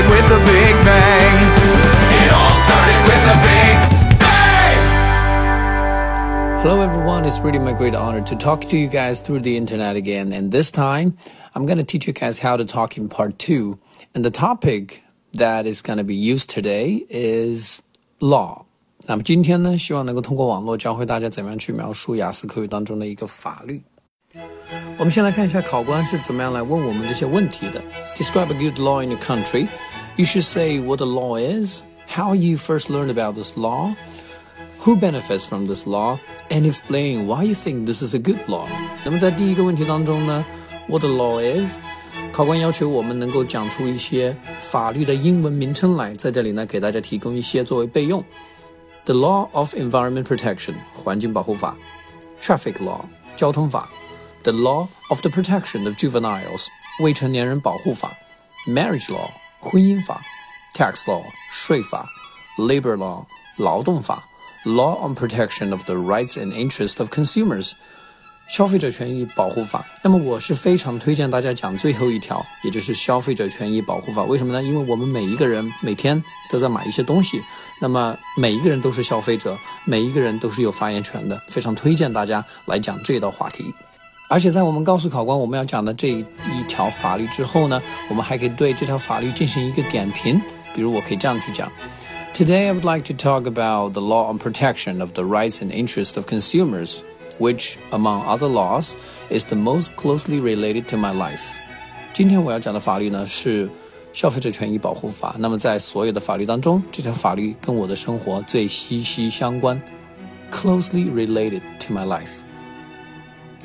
started with the Big Bang. It all started with the Big Bang. Hello, everyone. It's really my great honor to talk to you guys through the internet again. And this time, I'm going to teach you guys how to talk in part two. And the topic that is going to be used today is law. 那么今天呢，希望能够通过网络教会大家怎么样去描述雅思口语当中的一个法律。我们先来看一下考官是怎么样来问我们这些问题的。Describe a good law in your country. You should say what the law is, how you first learned about this law, who benefits from this law, and explain why you think this is a good law. 那么在第一个问题当中呢，what the law is，考官要求我们能够讲出一些法律的英文名称来，在这里呢给大家提供一些作为备用。The Law of Environment Protection 环境保护法，Traffic Law 交通法。the Law of the Protection of Juveniles 未成年人保护法，Marriage Law 婚姻法，Tax Law 税法，Labor Law 劳动法，Law on Protection of the Rights and Interests of Consumers 消费者权益保护法。那么我是非常推荐大家讲最后一条，也就是消费者权益保护法。为什么呢？因为我们每一个人每天都在买一些东西，那么每一个人都是消费者，每一个人都是有发言权的。非常推荐大家来讲这道话题。而且在我们告诉考官我们要讲的这一条法律之后呢，我们还可以对这条法律进行一个点评。比如我可以这样去讲：Today I would like to talk about the law on protection of the rights and interests of consumers, which, among other laws, is the most closely related to my life. 今天我要讲的法律呢是消费者权益保护法。那么在所有的法律当中，这条法律跟我的生活最息息相关，closely related to my life。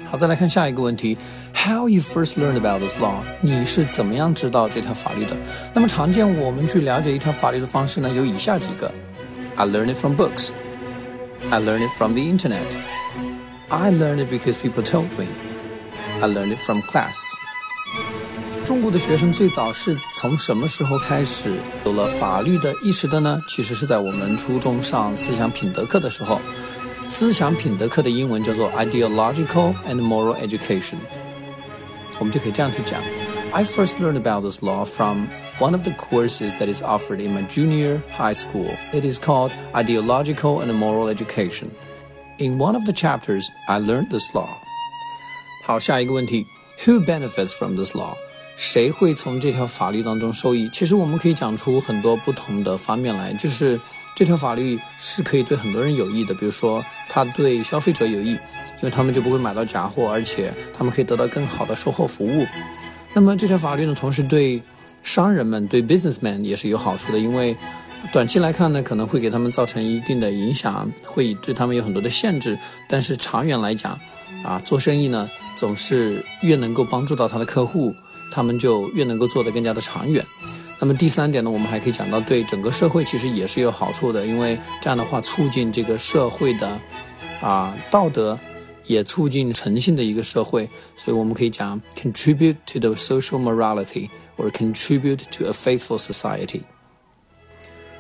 好，再来看下一个问题，How you first learned about this law？你是怎么样知道这条法律的？那么常见我们去了解一条法律的方式呢，有以下几个：I learned it from books. I learned it from the internet. I learned it because people told me. I learned it from class. 中国的学生最早是从什么时候开始有了法律的意识的呢？其实是在我们初中上思想品德课的时候。思想品德课的英文叫做 ideological and moral education。我们就可以这样去讲：I first learned about this law from one of the courses that is offered in my junior high school. It is called Ideological and Moral Education. In one of the chapters, I learned this law. 好，下一个问题：Who benefits from this law？ 谁会从这条法律当中受益？其实我们可以讲出很多不同的方面来，就是这条法律是可以对很多人有益的，比如说它对消费者有益，因为他们就不会买到假货，而且他们可以得到更好的售后服务。那么这条法律呢，同时对商人们、对 businessman 也是有好处的，因为短期来看呢，可能会给他们造成一定的影响，会对他们有很多的限制。但是长远来讲，啊，做生意呢，总是越能够帮助到他的客户，他们就越能够做得更加的长远。那么第三点呢，我们还可以讲到对整个社会其实也是有好处的，因为这样的话促进这个社会的啊道德，也促进诚信的一个社会，所以我们可以讲 contribute to the social morality or contribute to a faithful society。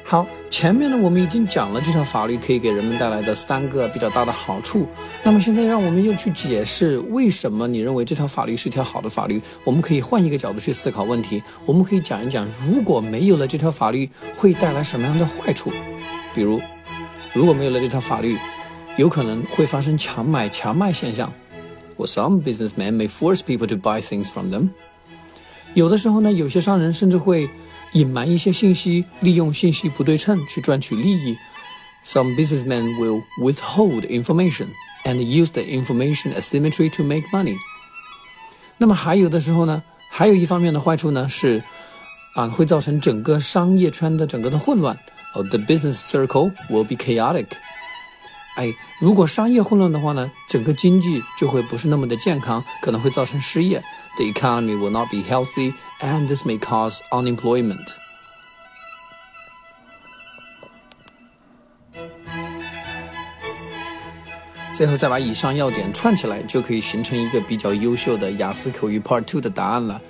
好，前面呢我们已经讲了这条法律可以给人们带来的三个比较大的好处。那么现在让我们又去解释为什么你认为这条法律是一条好的法律。我们可以换一个角度去思考问题。我们可以讲一讲，如果没有了这条法律，会带来什么样的坏处？比如，如果没有了这条法律，有可能会发生强买强卖现象。Or some businessmen may force people to buy things from them。有的时候呢，有些商人甚至会。隐瞒一些信息，利用信息不对称去赚取利益。Some businessmen will withhold information and use the information asymmetry to make money。那么还有的时候呢，还有一方面的坏处呢是，啊，会造成整个商业圈的整个的混乱。哦，the business circle will be chaotic。哎，如果商业混乱的话呢，整个经济就会不是那么的健康，可能会造成失业。 The economy will not be healthy, and this may cause unemployment. 最后再把以上要点串起来，就可以形成一个比较优秀的雅思口语 Part Two 的答案了。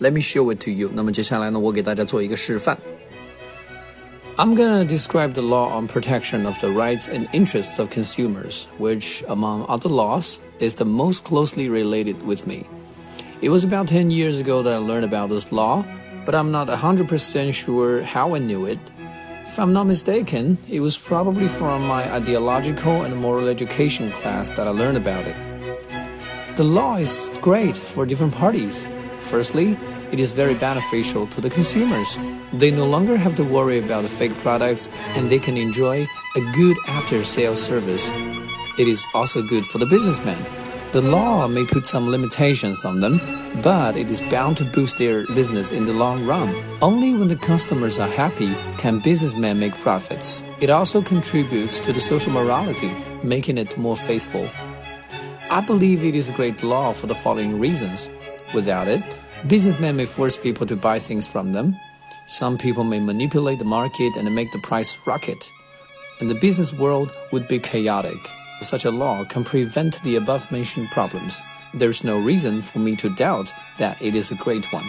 Let me show it to you. 那么接下来呢，我给大家做一个示范。I'm going to describe the law on protection of the rights and interests of consumers, which, among other laws, is the most closely related with me. It was about 10 years ago that I learned about this law. but I'm not 100% sure how I knew it. If I'm not mistaken, it was probably from my ideological and moral education class that I learned about it. The law is great for different parties. Firstly, it is very beneficial to the consumers. They no longer have to worry about fake products and they can enjoy a good after sales service. It is also good for the businessmen. The law may put some limitations on them, but it is bound to boost their business in the long run. Only when the customers are happy can businessmen make profits. It also contributes to the social morality, making it more faithful. I believe it is a great law for the following reasons. Without it, businessmen may force people to buy things from them. Some people may manipulate the market and make the price rocket. And the business world would be chaotic Such a law can prevent the above mentioned problems. There's no reason for me to doubt that it is a great one.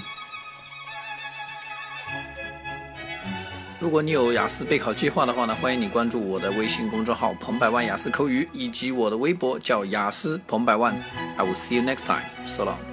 如果你有雅思备考计划的话呢，欢迎你关注我的微信公众号“彭百万雅思口语”以及我的微博叫雅思彭百万。I will see you next time. So long.